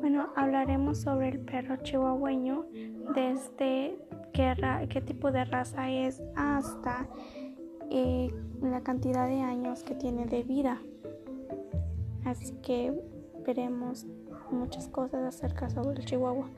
Bueno, hablaremos sobre el perro chihuahueño, desde qué, ra qué tipo de raza es hasta eh, la cantidad de años que tiene de vida. Así que veremos muchas cosas acerca sobre el chihuahua.